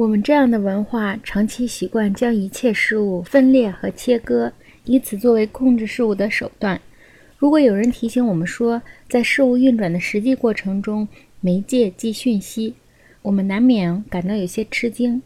我们这样的文化长期习惯将一切事物分裂和切割，以此作为控制事物的手段。如果有人提醒我们说，在事物运转的实际过程中，媒介即讯息，我们难免感到有些吃惊。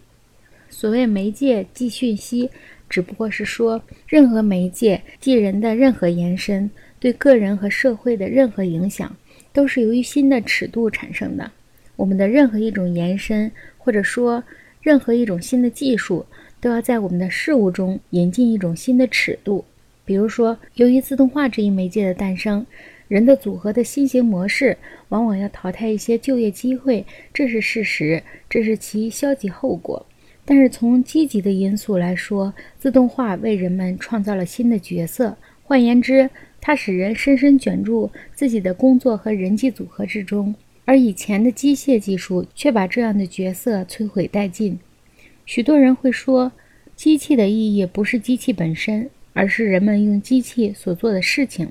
所谓媒介即讯息，只不过是说，任何媒介即人的任何延伸，对个人和社会的任何影响，都是由于新的尺度产生的。我们的任何一种延伸，或者说任何一种新的技术，都要在我们的事物中引进一种新的尺度。比如说，由于自动化这一媒介的诞生，人的组合的新型模式往往要淘汰一些就业机会，这是事实，这是其消极后果。但是从积极的因素来说，自动化为人们创造了新的角色。换言之，它使人深深卷入自己的工作和人际组合之中。而以前的机械技术却把这样的角色摧毁殆尽。许多人会说，机器的意义不是机器本身，而是人们用机器所做的事情。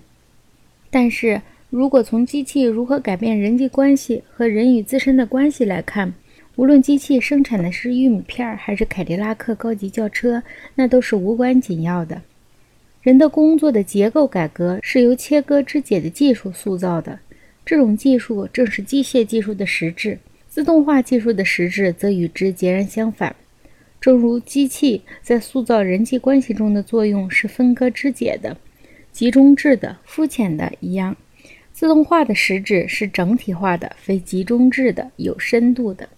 但是如果从机器如何改变人际关系和人与自身的关系来看，无论机器生产的是玉米片还是凯迪拉克高级轿车，那都是无关紧要的。人的工作的结构改革是由切割肢解的技术塑造的。这种技术正是机械技术的实质，自动化技术的实质则与之截然相反。正如机器在塑造人际关系中的作用是分割肢解的、集中制的、肤浅的一样，自动化的实质是整体化的、非集中制的、有深度的。